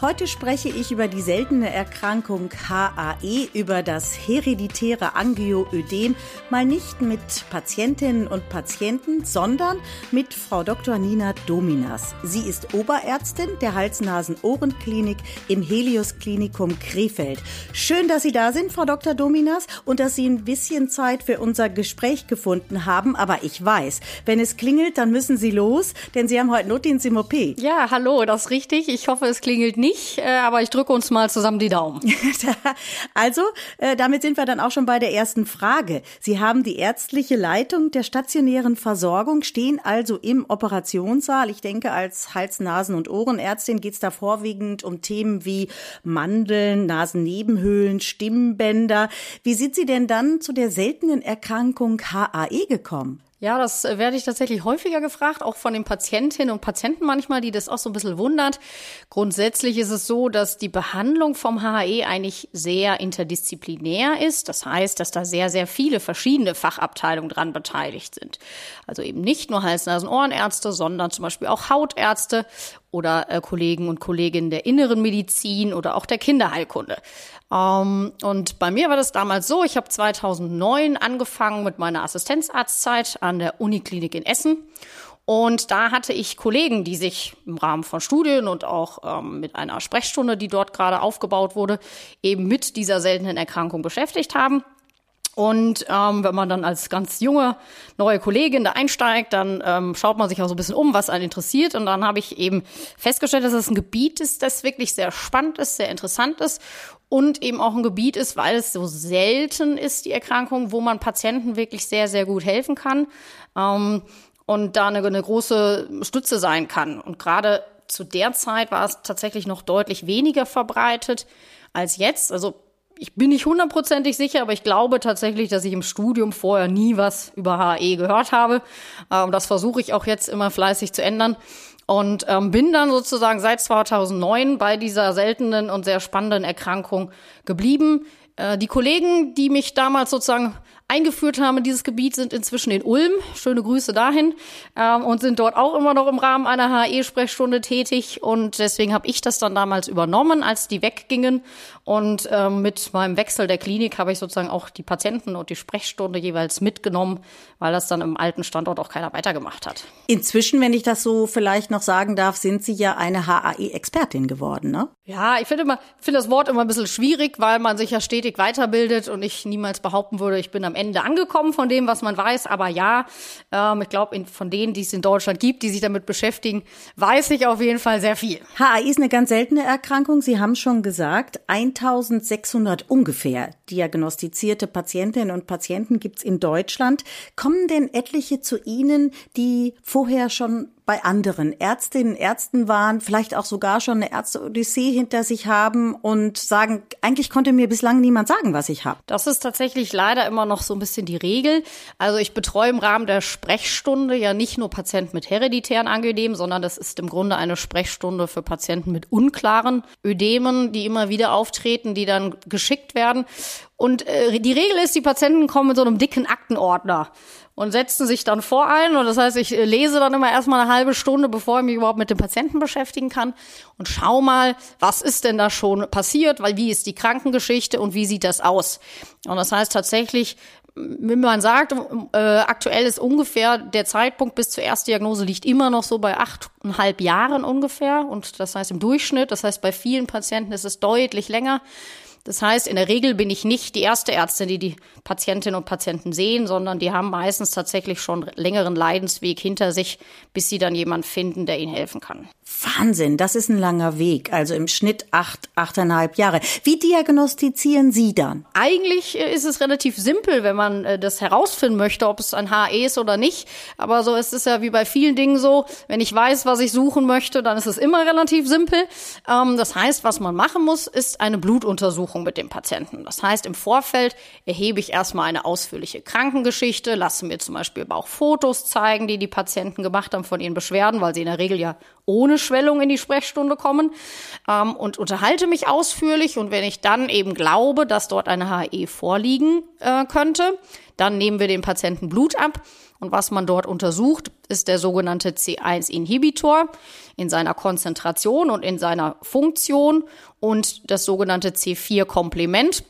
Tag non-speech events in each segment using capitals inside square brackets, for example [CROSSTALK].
Heute spreche ich über die seltene Erkrankung HAE, über das hereditäre Angioödem, mal nicht mit Patientinnen und Patienten, sondern mit Frau Dr. Nina Dominas. Sie ist Oberärztin der Hals-Nasen-Ohren-Klinik im Helios Klinikum Krefeld. Schön, dass Sie da sind, Frau Dr. Dominas, und dass Sie ein bisschen Zeit für unser Gespräch gefunden haben. Aber ich weiß, wenn es klingelt, dann müssen Sie los, denn Sie haben heute Notdienst im OP. Ja, hallo, das ist richtig. Ich hoffe, es klingelt nicht nicht, äh, aber ich drücke uns mal zusammen die Daumen. [LAUGHS] also, äh, damit sind wir dann auch schon bei der ersten Frage. Sie haben die ärztliche Leitung der stationären Versorgung, stehen also im Operationssaal. Ich denke, als Hals-, Nasen- und Ohrenärztin geht es da vorwiegend um Themen wie Mandeln, Nasennebenhöhlen, Stimmbänder. Wie sind Sie denn dann zu der seltenen Erkrankung HAE gekommen? Ja, das äh, werde ich tatsächlich häufiger gefragt, auch von den Patientinnen und Patienten manchmal, die das auch so ein bisschen wundert. Grundsätzlich ist es so, dass die Behandlung vom HAE eigentlich sehr interdisziplinär ist. Das heißt, dass da sehr, sehr viele verschiedene Fachabteilungen dran beteiligt sind. Also eben nicht nur Hals-, Nasen-, Ohrenärzte, sondern zum Beispiel auch Hautärzte oder äh, Kollegen und Kolleginnen der inneren Medizin oder auch der Kinderheilkunde. Ähm, und bei mir war das damals so, ich habe 2009 angefangen mit meiner Assistenzarztzeit an der Uniklinik in Essen. Und da hatte ich Kollegen, die sich im Rahmen von Studien und auch ähm, mit einer Sprechstunde, die dort gerade aufgebaut wurde, eben mit dieser seltenen Erkrankung beschäftigt haben. Und ähm, wenn man dann als ganz junge neue Kollegin da einsteigt, dann ähm, schaut man sich auch so ein bisschen um, was einen interessiert. Und dann habe ich eben festgestellt, dass es ein Gebiet ist, das wirklich sehr spannend ist, sehr interessant ist und eben auch ein Gebiet ist, weil es so selten ist, die Erkrankung, wo man Patienten wirklich sehr, sehr gut helfen kann ähm, und da eine, eine große Stütze sein kann. Und gerade zu der Zeit war es tatsächlich noch deutlich weniger verbreitet als jetzt. Also ich bin nicht hundertprozentig sicher, aber ich glaube tatsächlich, dass ich im Studium vorher nie was über HE gehört habe. Ähm, das versuche ich auch jetzt immer fleißig zu ändern. Und ähm, bin dann sozusagen seit 2009 bei dieser seltenen und sehr spannenden Erkrankung geblieben. Äh, die Kollegen, die mich damals sozusagen eingeführt haben in dieses Gebiet, sind inzwischen in Ulm. Schöne Grüße dahin. Ähm, und sind dort auch immer noch im Rahmen einer HE-Sprechstunde tätig. Und deswegen habe ich das dann damals übernommen, als die weggingen. Und ähm, mit meinem Wechsel der Klinik habe ich sozusagen auch die Patienten und die Sprechstunde jeweils mitgenommen, weil das dann im alten Standort auch keiner weitergemacht hat. Inzwischen, wenn ich das so vielleicht noch sagen darf, sind Sie ja eine HAE-Expertin geworden, ne? Ja, ich finde immer, finde das Wort immer ein bisschen schwierig, weil man sich ja stetig weiterbildet und ich niemals behaupten würde, ich bin am Ende angekommen von dem, was man weiß. Aber ja, ähm, ich glaube, von denen, die es in Deutschland gibt, die sich damit beschäftigen, weiß ich auf jeden Fall sehr viel. HAI ist eine ganz seltene Erkrankung. Sie haben schon gesagt, 1600 ungefähr diagnostizierte Patientinnen und Patienten gibt's in Deutschland. Kommen denn etliche zu Ihnen, die vorher schon bei anderen Ärztinnen, Ärzten waren, vielleicht auch sogar schon eine Ärzte-Odyssee hinter sich haben und sagen, eigentlich konnte mir bislang niemand sagen, was ich habe. Das ist tatsächlich leider immer noch so ein bisschen die Regel. Also ich betreue im Rahmen der Sprechstunde ja nicht nur Patienten mit hereditären Angiodemen, sondern das ist im Grunde eine Sprechstunde für Patienten mit unklaren Ödemen, die immer wieder auftreten, die dann geschickt werden. Und äh, die Regel ist, die Patienten kommen mit so einem dicken Aktenordner und setzen sich dann vor ein. Und das heißt, ich äh, lese dann immer erstmal eine halbe Stunde, bevor ich mich überhaupt mit dem Patienten beschäftigen kann und schau mal, was ist denn da schon passiert, weil wie ist die Krankengeschichte und wie sieht das aus? Und das heißt tatsächlich, wenn man sagt, äh, aktuell ist ungefähr der Zeitpunkt bis zur Erstdiagnose liegt immer noch so bei achteinhalb Jahren ungefähr. Und das heißt im Durchschnitt, das heißt bei vielen Patienten ist es deutlich länger. Das heißt, in der Regel bin ich nicht die erste Ärztin, die die Patientinnen und Patienten sehen, sondern die haben meistens tatsächlich schon längeren Leidensweg hinter sich, bis sie dann jemanden finden, der ihnen helfen kann. Wahnsinn, das ist ein langer Weg, also im Schnitt acht, achteinhalb Jahre. Wie diagnostizieren Sie dann? Eigentlich äh, ist es relativ simpel, wenn man äh, das herausfinden möchte, ob es ein HE ist oder nicht. Aber so ist es ja wie bei vielen Dingen so, wenn ich weiß, was ich suchen möchte, dann ist es immer relativ simpel. Ähm, das heißt, was man machen muss, ist eine Blutuntersuchung mit dem Patienten. Das heißt, im Vorfeld erhebe ich erstmal eine ausführliche Krankengeschichte, lasse mir zum Beispiel auch Fotos zeigen, die die Patienten gemacht haben von ihren Beschwerden, weil sie in der Regel ja ohne Schwellung in die Sprechstunde kommen ähm, und unterhalte mich ausführlich. Und wenn ich dann eben glaube, dass dort eine HE vorliegen äh, könnte, dann nehmen wir dem Patienten Blut ab. Und was man dort untersucht, ist der sogenannte C1-Inhibitor in seiner Konzentration und in seiner Funktion und das sogenannte C4-Komplement.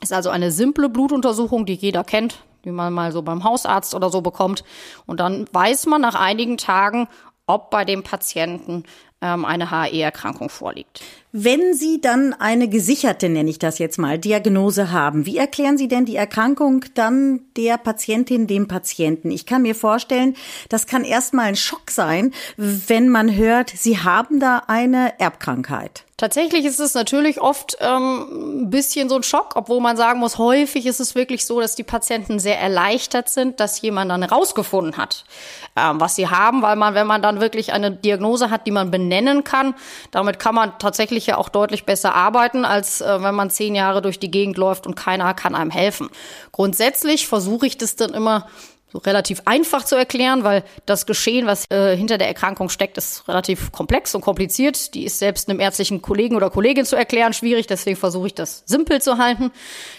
Ist also eine simple Blutuntersuchung, die jeder kennt, die man mal so beim Hausarzt oder so bekommt. Und dann weiß man nach einigen Tagen, ob bei dem Patienten ähm, eine HE-Erkrankung vorliegt. Wenn Sie dann eine gesicherte, nenne ich das jetzt mal, Diagnose haben, wie erklären Sie denn die Erkrankung dann der Patientin, dem Patienten? Ich kann mir vorstellen, das kann erstmal ein Schock sein, wenn man hört, Sie haben da eine Erbkrankheit. Tatsächlich ist es natürlich oft ähm, ein bisschen so ein Schock, obwohl man sagen muss, häufig ist es wirklich so, dass die Patienten sehr erleichtert sind, dass jemand dann herausgefunden hat, ähm, was sie haben, weil man, wenn man dann wirklich eine Diagnose hat, die man benennen kann, damit kann man tatsächlich ja auch deutlich besser arbeiten, als äh, wenn man zehn Jahre durch die Gegend läuft und keiner kann einem helfen. Grundsätzlich versuche ich das dann immer so relativ einfach zu erklären, weil das Geschehen, was äh, hinter der Erkrankung steckt, ist relativ komplex und kompliziert. Die ist selbst einem ärztlichen Kollegen oder Kollegin zu erklären schwierig, deswegen versuche ich das simpel zu halten.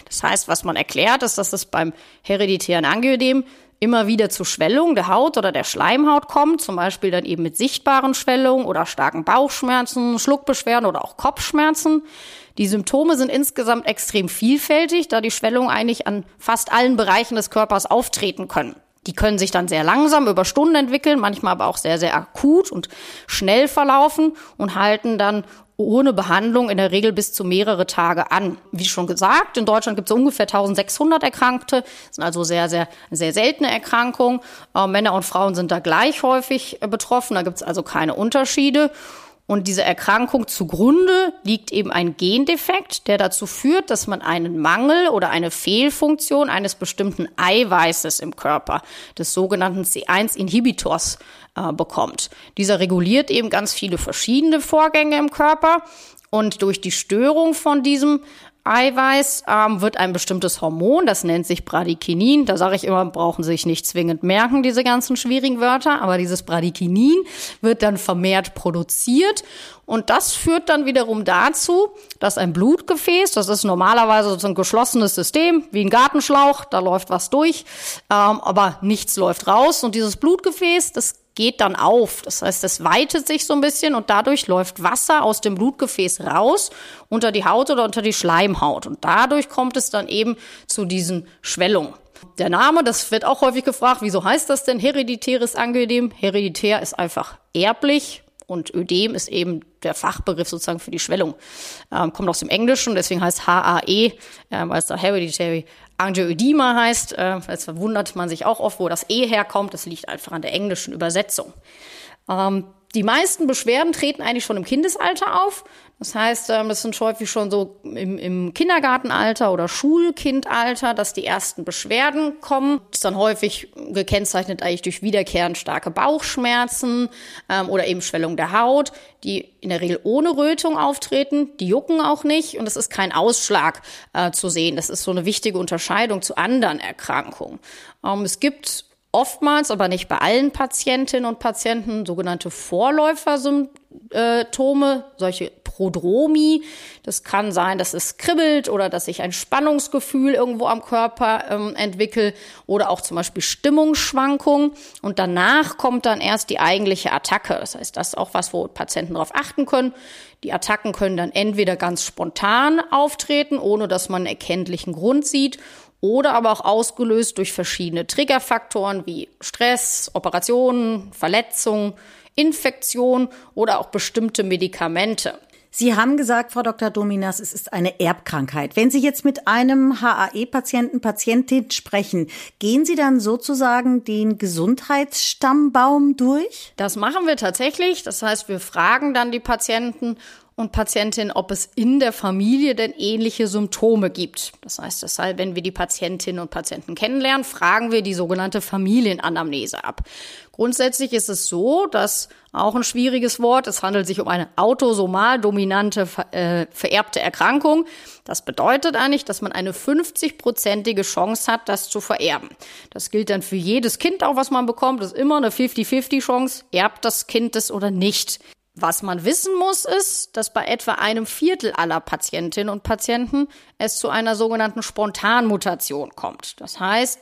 Das heißt, was man erklärt, ist, dass es beim hereditären Angioedem immer wieder zu Schwellung der Haut oder der Schleimhaut kommt, zum Beispiel dann eben mit sichtbaren Schwellungen oder starken Bauchschmerzen, Schluckbeschwerden oder auch Kopfschmerzen. Die Symptome sind insgesamt extrem vielfältig, da die Schwellungen eigentlich an fast allen Bereichen des Körpers auftreten können. Die können sich dann sehr langsam über Stunden entwickeln, manchmal aber auch sehr, sehr akut und schnell verlaufen und halten dann ohne Behandlung in der Regel bis zu mehrere Tage an. Wie schon gesagt, in Deutschland gibt es ungefähr 1600 Erkrankte, das sind also sehr, sehr, sehr seltene Erkrankungen. Äh, Männer und Frauen sind da gleich häufig äh, betroffen, da gibt es also keine Unterschiede. Und diese Erkrankung zugrunde liegt eben ein Gendefekt, der dazu führt, dass man einen Mangel oder eine Fehlfunktion eines bestimmten Eiweißes im Körper, des sogenannten C1-Inhibitors, äh, bekommt. Dieser reguliert eben ganz viele verschiedene Vorgänge im Körper. Und durch die Störung von diesem Eiweiß ähm, wird ein bestimmtes Hormon, das nennt sich Bradykinin. Da sage ich immer, brauchen Sie sich nicht zwingend merken, diese ganzen schwierigen Wörter, aber dieses Bradykinin wird dann vermehrt produziert und das führt dann wiederum dazu, dass ein Blutgefäß, das ist normalerweise so ein geschlossenes System, wie ein Gartenschlauch, da läuft was durch, ähm, aber nichts läuft raus und dieses Blutgefäß, das geht dann auf. Das heißt, es weitet sich so ein bisschen und dadurch läuft Wasser aus dem Blutgefäß raus unter die Haut oder unter die Schleimhaut. Und dadurch kommt es dann eben zu diesen Schwellungen. Der Name, das wird auch häufig gefragt, wieso heißt das denn hereditäres Angioedem? Hereditär ist einfach erblich und Ödem ist eben der Fachbegriff sozusagen für die Schwellung. Ähm, kommt aus dem Englischen, deswegen heißt HAE, äh, weil es da Hereditary Angioedema heißt. Äh, jetzt verwundert man sich auch oft, wo das E herkommt. Das liegt einfach an der englischen Übersetzung. Ähm, die meisten Beschwerden treten eigentlich schon im Kindesalter auf. Das heißt, ähm, das sind häufig schon so im, im Kindergartenalter oder Schulkindalter, dass die ersten Beschwerden kommen. Das ist dann häufig gekennzeichnet eigentlich durch wiederkehrend starke Bauchschmerzen ähm, oder eben Schwellung der Haut, die in der Regel ohne Rötung auftreten. Die jucken auch nicht und es ist kein Ausschlag äh, zu sehen. Das ist so eine wichtige Unterscheidung zu anderen Erkrankungen. Ähm, es gibt oftmals, aber nicht bei allen Patientinnen und Patienten, sogenannte Vorläufersymptome, solche Prodromi. Das kann sein, dass es kribbelt oder dass ich ein Spannungsgefühl irgendwo am Körper ähm, entwickle oder auch zum Beispiel Stimmungsschwankungen. Und danach kommt dann erst die eigentliche Attacke. Das heißt, das ist auch was, wo Patienten darauf achten können. Die Attacken können dann entweder ganz spontan auftreten, ohne dass man einen erkenntlichen Grund sieht, oder aber auch ausgelöst durch verschiedene Triggerfaktoren wie Stress, Operationen, Verletzungen, Infektion oder auch bestimmte Medikamente. Sie haben gesagt, Frau Dr. Dominas, es ist eine Erbkrankheit. Wenn Sie jetzt mit einem HAE-Patienten, Patientin sprechen, gehen Sie dann sozusagen den Gesundheitsstammbaum durch? Das machen wir tatsächlich. Das heißt, wir fragen dann die Patienten und Patientin, ob es in der Familie denn ähnliche Symptome gibt. Das heißt, deshalb, wenn wir die Patientinnen und Patienten kennenlernen, fragen wir die sogenannte Familienanamnese ab. Grundsätzlich ist es so, dass auch ein schwieriges Wort, es handelt sich um eine autosomal dominante äh, vererbte Erkrankung. Das bedeutet eigentlich, dass man eine 50-prozentige Chance hat, das zu vererben. Das gilt dann für jedes Kind auch, was man bekommt. Das ist immer eine 50-50 Chance, erbt das Kind es oder nicht. Was man wissen muss, ist, dass bei etwa einem Viertel aller Patientinnen und Patienten es zu einer sogenannten Spontanmutation kommt. Das heißt,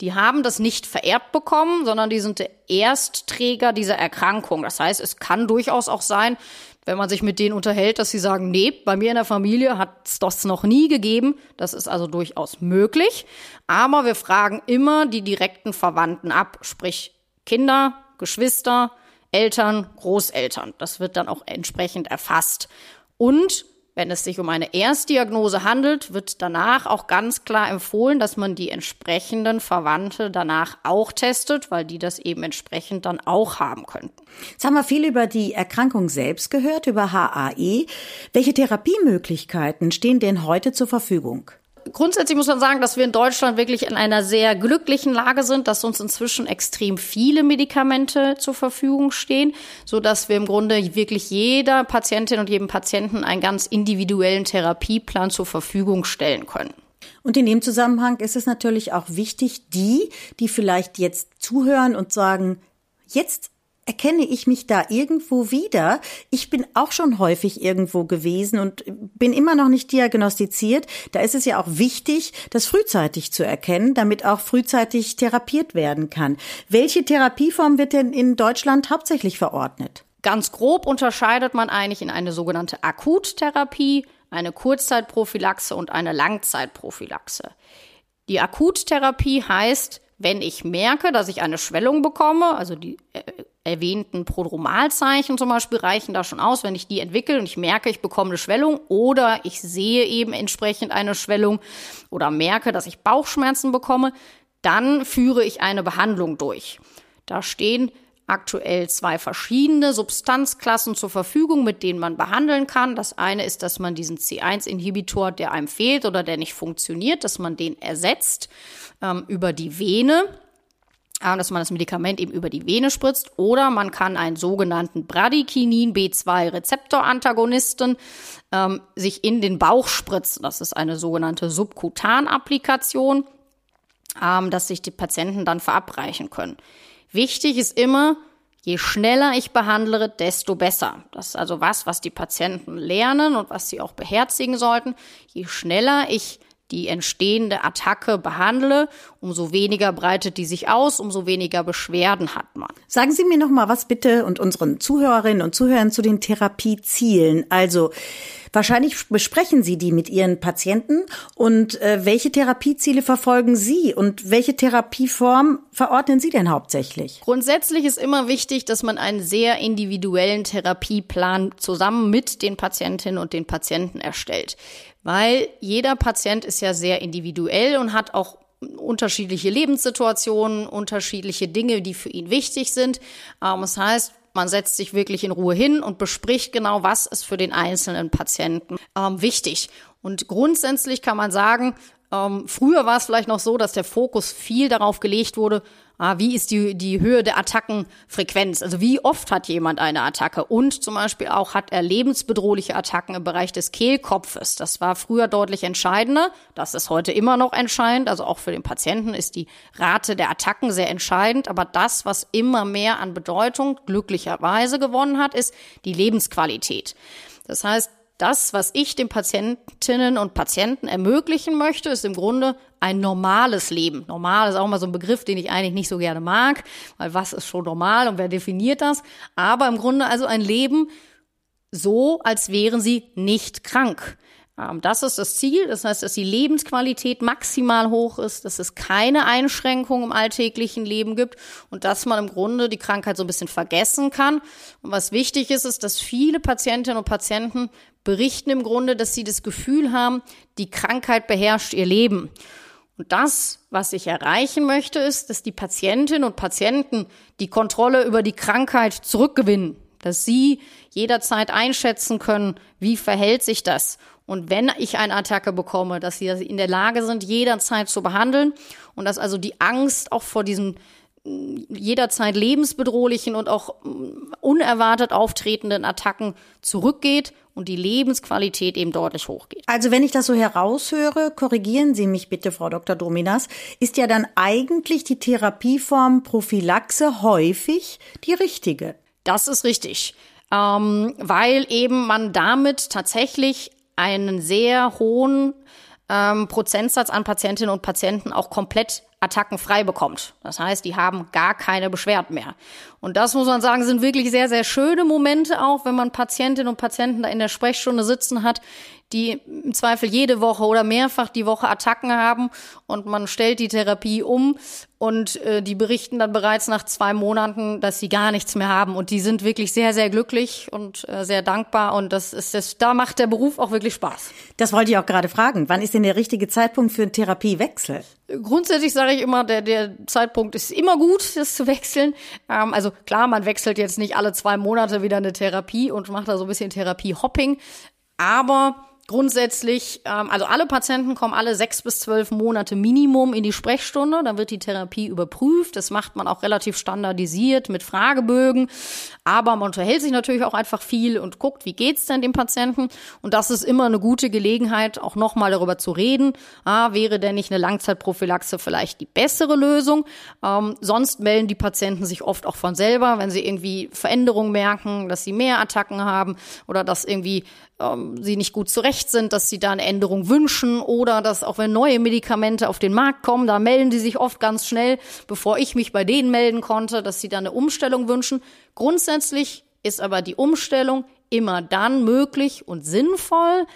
die haben das nicht vererbt bekommen, sondern die sind der Erstträger dieser Erkrankung. Das heißt, es kann durchaus auch sein, wenn man sich mit denen unterhält, dass sie sagen, nee, bei mir in der Familie hat es das noch nie gegeben. Das ist also durchaus möglich. Aber wir fragen immer die direkten Verwandten ab, sprich Kinder, Geschwister, Eltern, Großeltern. Das wird dann auch entsprechend erfasst. Und wenn es sich um eine Erstdiagnose handelt, wird danach auch ganz klar empfohlen, dass man die entsprechenden Verwandte danach auch testet, weil die das eben entsprechend dann auch haben könnten. Jetzt haben wir viel über die Erkrankung selbst gehört, über HAE. Welche Therapiemöglichkeiten stehen denn heute zur Verfügung? Grundsätzlich muss man sagen, dass wir in Deutschland wirklich in einer sehr glücklichen Lage sind, dass uns inzwischen extrem viele Medikamente zur Verfügung stehen, so dass wir im Grunde wirklich jeder Patientin und jedem Patienten einen ganz individuellen Therapieplan zur Verfügung stellen können. Und in dem Zusammenhang ist es natürlich auch wichtig, die, die vielleicht jetzt zuhören und sagen, jetzt erkenne ich mich da irgendwo wieder. Ich bin auch schon häufig irgendwo gewesen und bin immer noch nicht diagnostiziert. Da ist es ja auch wichtig, das frühzeitig zu erkennen, damit auch frühzeitig therapiert werden kann. Welche Therapieform wird denn in Deutschland hauptsächlich verordnet? Ganz grob unterscheidet man eigentlich in eine sogenannte Akuttherapie, eine Kurzzeitprophylaxe und eine Langzeitprophylaxe. Die Akuttherapie heißt, wenn ich merke, dass ich eine Schwellung bekomme, also die äh, erwähnten Prodromalzeichen zum Beispiel reichen da schon aus, wenn ich die entwickle und ich merke, ich bekomme eine Schwellung oder ich sehe eben entsprechend eine Schwellung oder merke, dass ich Bauchschmerzen bekomme, dann führe ich eine Behandlung durch. Da stehen aktuell zwei verschiedene Substanzklassen zur Verfügung, mit denen man behandeln kann. Das eine ist, dass man diesen C1-Inhibitor, der einem fehlt oder der nicht funktioniert, dass man den ersetzt ähm, über die Vene dass man das Medikament eben über die Vene spritzt oder man kann einen sogenannten Bradykinin B2 Rezeptorantagonisten ähm, sich in den Bauch spritzen. Das ist eine sogenannte Subkutan-Applikation, ähm, dass sich die Patienten dann verabreichen können. Wichtig ist immer, je schneller ich behandle, desto besser. Das ist also was, was die Patienten lernen und was sie auch beherzigen sollten. Je schneller ich die entstehende Attacke behandle, umso weniger breitet die sich aus, umso weniger Beschwerden hat man. Sagen Sie mir noch mal was bitte und unseren Zuhörerinnen und Zuhörern zu den Therapiezielen. Also Wahrscheinlich besprechen Sie die mit Ihren Patienten und äh, welche Therapieziele verfolgen Sie und welche Therapieform verordnen Sie denn hauptsächlich? Grundsätzlich ist immer wichtig, dass man einen sehr individuellen Therapieplan zusammen mit den Patientinnen und den Patienten erstellt weil jeder Patient ist ja sehr individuell und hat auch unterschiedliche Lebenssituationen, unterschiedliche Dinge, die für ihn wichtig sind. Das heißt, man setzt sich wirklich in Ruhe hin und bespricht genau, was ist für den einzelnen Patienten ähm, wichtig. Und grundsätzlich kann man sagen, ähm, früher war es vielleicht noch so, dass der Fokus viel darauf gelegt wurde, wie ist die, die Höhe der Attackenfrequenz? Also wie oft hat jemand eine Attacke? Und zum Beispiel auch hat er lebensbedrohliche Attacken im Bereich des Kehlkopfes. Das war früher deutlich entscheidender. Das ist heute immer noch entscheidend. Also auch für den Patienten ist die Rate der Attacken sehr entscheidend. Aber das, was immer mehr an Bedeutung glücklicherweise gewonnen hat, ist die Lebensqualität. Das heißt, das, was ich den Patientinnen und Patienten ermöglichen möchte, ist im Grunde ein normales Leben. Normal ist auch mal so ein Begriff, den ich eigentlich nicht so gerne mag, weil was ist schon normal und wer definiert das? Aber im Grunde also ein Leben so, als wären sie nicht krank. Ähm, das ist das Ziel. Das heißt, dass die Lebensqualität maximal hoch ist, dass es keine Einschränkungen im alltäglichen Leben gibt und dass man im Grunde die Krankheit so ein bisschen vergessen kann. Und was wichtig ist, ist, dass viele Patientinnen und Patienten berichten im Grunde, dass sie das Gefühl haben, die Krankheit beherrscht ihr Leben. Und das, was ich erreichen möchte, ist, dass die Patientinnen und Patienten die Kontrolle über die Krankheit zurückgewinnen, dass sie jederzeit einschätzen können, wie verhält sich das. Und wenn ich eine Attacke bekomme, dass sie in der Lage sind, jederzeit zu behandeln und dass also die Angst auch vor diesem jederzeit lebensbedrohlichen und auch unerwartet auftretenden Attacken zurückgeht und die Lebensqualität eben deutlich hochgeht. Also wenn ich das so heraushöre, korrigieren Sie mich bitte, Frau Dr. Dominas, ist ja dann eigentlich die Therapieform Prophylaxe häufig die richtige. Das ist richtig, ähm, weil eben man damit tatsächlich einen sehr hohen ähm, Prozentsatz an Patientinnen und Patienten auch komplett attackenfrei bekommt. Das heißt, die haben gar keine Beschwerden mehr. Und das muss man sagen, sind wirklich sehr, sehr schöne Momente auch, wenn man Patientinnen und Patienten da in der Sprechstunde sitzen hat, die im Zweifel jede Woche oder mehrfach die Woche Attacken haben und man stellt die Therapie um und äh, die berichten dann bereits nach zwei Monaten, dass sie gar nichts mehr haben und die sind wirklich sehr, sehr glücklich und äh, sehr dankbar und das ist das, da macht der Beruf auch wirklich Spaß. Das wollte ich auch gerade fragen. Wann ist denn der richtige Zeitpunkt für einen Therapiewechsel? Grundsätzlich sage ich immer, der, der Zeitpunkt ist immer gut, das zu wechseln. Ähm, also klar, man wechselt jetzt nicht alle zwei Monate wieder eine Therapie und macht da so ein bisschen Therapie-Hopping, aber Grundsätzlich, ähm, also alle Patienten kommen alle sechs bis zwölf Monate Minimum in die Sprechstunde. Dann wird die Therapie überprüft. Das macht man auch relativ standardisiert mit Fragebögen. Aber man unterhält sich natürlich auch einfach viel und guckt, wie geht's denn dem Patienten. Und das ist immer eine gute Gelegenheit, auch nochmal darüber zu reden. Ah, wäre denn nicht eine Langzeitprophylaxe vielleicht die bessere Lösung? Ähm, sonst melden die Patienten sich oft auch von selber, wenn sie irgendwie Veränderungen merken, dass sie mehr Attacken haben oder dass irgendwie ähm, sie nicht gut zurecht sind, dass sie da eine Änderung wünschen oder dass auch wenn neue Medikamente auf den Markt kommen, da melden die sich oft ganz schnell, bevor ich mich bei denen melden konnte, dass sie da eine Umstellung wünschen. Grundsätzlich ist aber die Umstellung immer dann möglich und sinnvoll,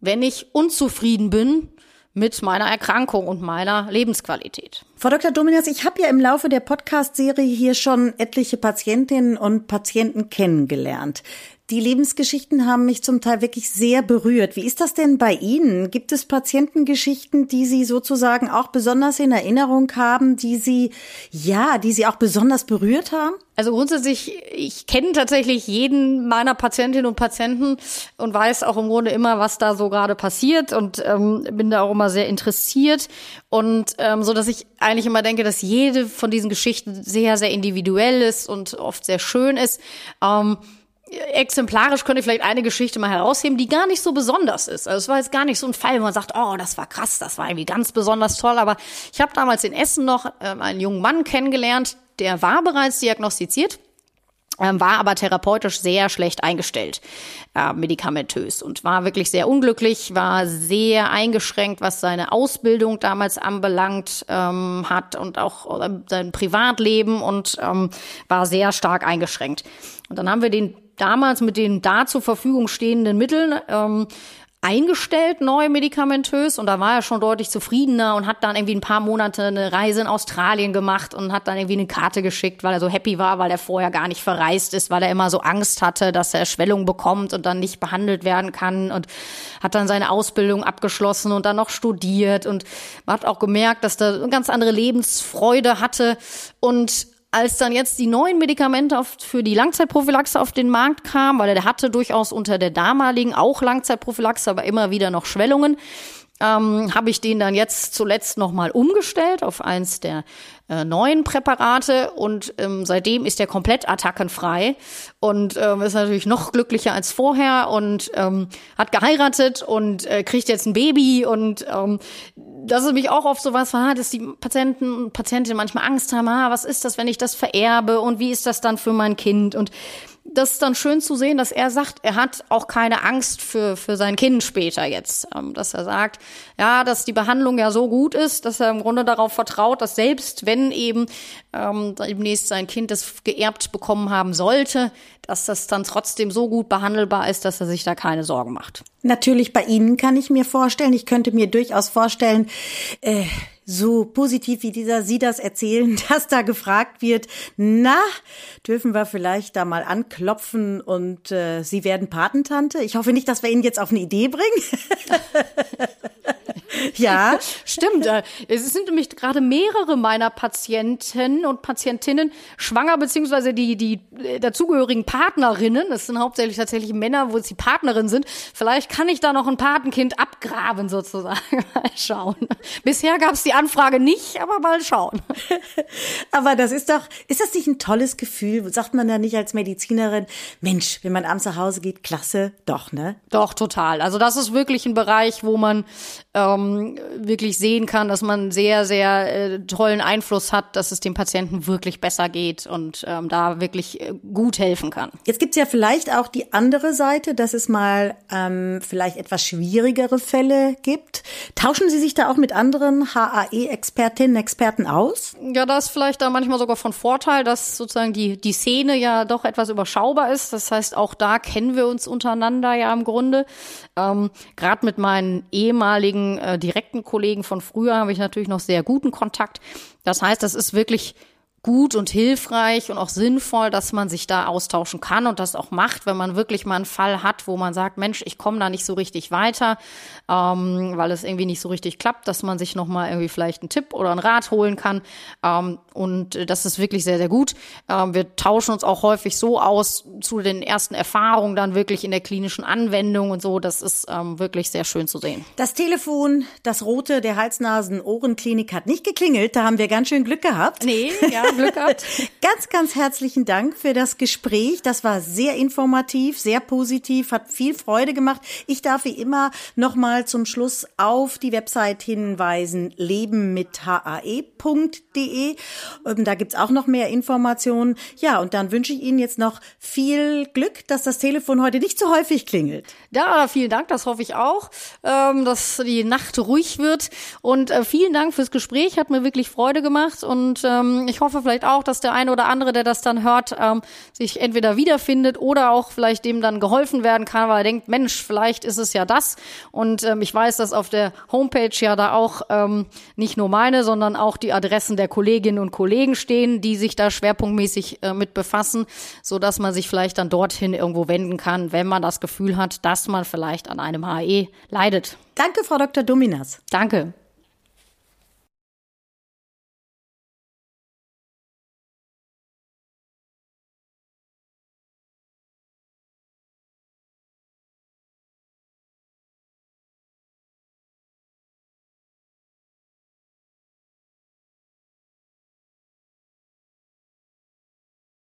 wenn ich unzufrieden bin mit meiner Erkrankung und meiner Lebensqualität. Frau Dr. Dominas, ich habe ja im Laufe der Podcast-Serie hier schon etliche Patientinnen und Patienten kennengelernt. Die Lebensgeschichten haben mich zum Teil wirklich sehr berührt. Wie ist das denn bei Ihnen? Gibt es Patientengeschichten, die Sie sozusagen auch besonders in Erinnerung haben, die Sie, ja, die Sie auch besonders berührt haben? Also grundsätzlich, ich kenne tatsächlich jeden meiner Patientinnen und Patienten und weiß auch im Grunde immer, was da so gerade passiert und ähm, bin da auch immer sehr interessiert und ähm, so, dass ich eigentlich immer denke, dass jede von diesen Geschichten sehr, sehr individuell ist und oft sehr schön ist. Ähm, exemplarisch könnte ich vielleicht eine Geschichte mal herausheben, die gar nicht so besonders ist. Also es war jetzt gar nicht so ein Fall, wo man sagt, oh, das war krass, das war irgendwie ganz besonders toll. Aber ich habe damals in Essen noch ähm, einen jungen Mann kennengelernt, der war bereits diagnostiziert ähm, war aber therapeutisch sehr schlecht eingestellt, äh, medikamentös und war wirklich sehr unglücklich, war sehr eingeschränkt, was seine Ausbildung damals anbelangt ähm, hat und auch äh, sein Privatleben und ähm, war sehr stark eingeschränkt. Und dann haben wir den damals mit den da zur Verfügung stehenden Mitteln ähm, eingestellt, neu medikamentös. Und da war er schon deutlich zufriedener und hat dann irgendwie ein paar Monate eine Reise in Australien gemacht und hat dann irgendwie eine Karte geschickt, weil er so happy war, weil er vorher gar nicht verreist ist, weil er immer so Angst hatte, dass er Schwellung bekommt und dann nicht behandelt werden kann und hat dann seine Ausbildung abgeschlossen und dann noch studiert und hat auch gemerkt, dass er eine ganz andere Lebensfreude hatte. Und als dann jetzt die neuen Medikamente für die Langzeitprophylaxe auf den Markt kamen, weil er hatte durchaus unter der damaligen auch Langzeitprophylaxe, aber immer wieder noch Schwellungen, ähm, habe ich den dann jetzt zuletzt nochmal umgestellt auf eins der äh, neuen Präparate und ähm, seitdem ist der komplett attackenfrei und ähm, ist natürlich noch glücklicher als vorher und ähm, hat geheiratet und äh, kriegt jetzt ein Baby und ähm, das ist mich auch oft so was, ah, dass die Patienten und Patientinnen manchmal Angst haben, ah, was ist das, wenn ich das vererbe und wie ist das dann für mein Kind und das ist dann schön zu sehen, dass er sagt, er hat auch keine Angst für, für sein Kind später jetzt. Ähm, dass er sagt, ja, dass die Behandlung ja so gut ist, dass er im Grunde darauf vertraut, dass selbst wenn eben ähm, demnächst sein Kind das geerbt bekommen haben sollte, dass das dann trotzdem so gut behandelbar ist, dass er sich da keine Sorgen macht. Natürlich bei Ihnen kann ich mir vorstellen, ich könnte mir durchaus vorstellen, äh, so positiv wie dieser Sie das erzählen, [LAUGHS] dass da gefragt wird, na, dürfen wir vielleicht da mal anklopfen und äh, Sie werden Patentante? Ich hoffe nicht, dass wir Ihnen jetzt auf eine Idee bringen. [LAUGHS] Ja, stimmt. Äh, es sind nämlich gerade mehrere meiner Patienten und Patientinnen schwanger, beziehungsweise die, die äh, dazugehörigen Partnerinnen. Das sind hauptsächlich tatsächlich Männer, wo es die Partnerin sind. Vielleicht kann ich da noch ein Patenkind abgraben, sozusagen. [LAUGHS] Mal schauen. Bisher gab es die Anfrage nicht, aber mal schauen. [LAUGHS] Aber das ist doch, ist das nicht ein tolles Gefühl? Sagt man da nicht als Medizinerin, Mensch, wenn man abends nach Hause geht, klasse, doch, ne? Doch, total. Also das ist wirklich ein Bereich, wo man ähm, wirklich sehen kann, dass man sehr, sehr äh, tollen Einfluss hat, dass es dem Patienten wirklich besser geht und ähm, da wirklich äh, gut helfen kann. Jetzt gibt's ja vielleicht auch die andere Seite, dass es mal ähm, vielleicht etwas schwierigere Fälle gibt. Tauschen Sie sich da auch mit anderen HAE-Expertinnen, Experten aus? Ja, das ist vielleicht da manchmal sogar von Vorteil, dass sozusagen die, die Szene ja doch etwas überschaubar ist. Das heißt, auch da kennen wir uns untereinander ja im Grunde. Ähm, Gerade mit meinen ehemaligen äh, direkten Kollegen von früher habe ich natürlich noch sehr guten Kontakt. Das heißt, das ist wirklich gut und hilfreich und auch sinnvoll, dass man sich da austauschen kann und das auch macht, wenn man wirklich mal einen Fall hat, wo man sagt, Mensch, ich komme da nicht so richtig weiter, ähm, weil es irgendwie nicht so richtig klappt, dass man sich noch mal irgendwie vielleicht einen Tipp oder einen Rat holen kann. Ähm, und das ist wirklich sehr, sehr gut. Ähm, wir tauschen uns auch häufig so aus zu den ersten Erfahrungen dann wirklich in der klinischen Anwendung und so. Das ist ähm, wirklich sehr schön zu sehen. Das Telefon, das rote der Hals-Nasen-Ohrenklinik hat nicht geklingelt. Da haben wir ganz schön Glück gehabt. Nee, ja. Glück gehabt. [LAUGHS] ganz, ganz herzlichen Dank für das Gespräch. Das war sehr informativ, sehr positiv, hat viel Freude gemacht. Ich darf wie immer nochmal zum Schluss auf die Website hinweisen, lebenmithae.de. Ähm, da gibt's auch noch mehr Informationen. Ja, und dann wünsche ich Ihnen jetzt noch viel Glück, dass das Telefon heute nicht so häufig klingelt. Ja, vielen Dank, das hoffe ich auch, ähm, dass die Nacht ruhig wird. Und äh, vielen Dank fürs Gespräch, hat mir wirklich Freude gemacht. Und ähm, ich hoffe vielleicht auch, dass der eine oder andere, der das dann hört, ähm, sich entweder wiederfindet oder auch vielleicht dem dann geholfen werden kann, weil er denkt, Mensch, vielleicht ist es ja das. Und ähm, ich weiß, dass auf der Homepage ja da auch ähm, nicht nur meine, sondern auch die Adressen der Kolleginnen und Kollegen stehen, die sich da schwerpunktmäßig äh, mit befassen, so dass man sich vielleicht dann dorthin irgendwo wenden kann, wenn man das Gefühl hat, dass man vielleicht an einem HE leidet. Danke, Frau Dr. Dominas. Danke.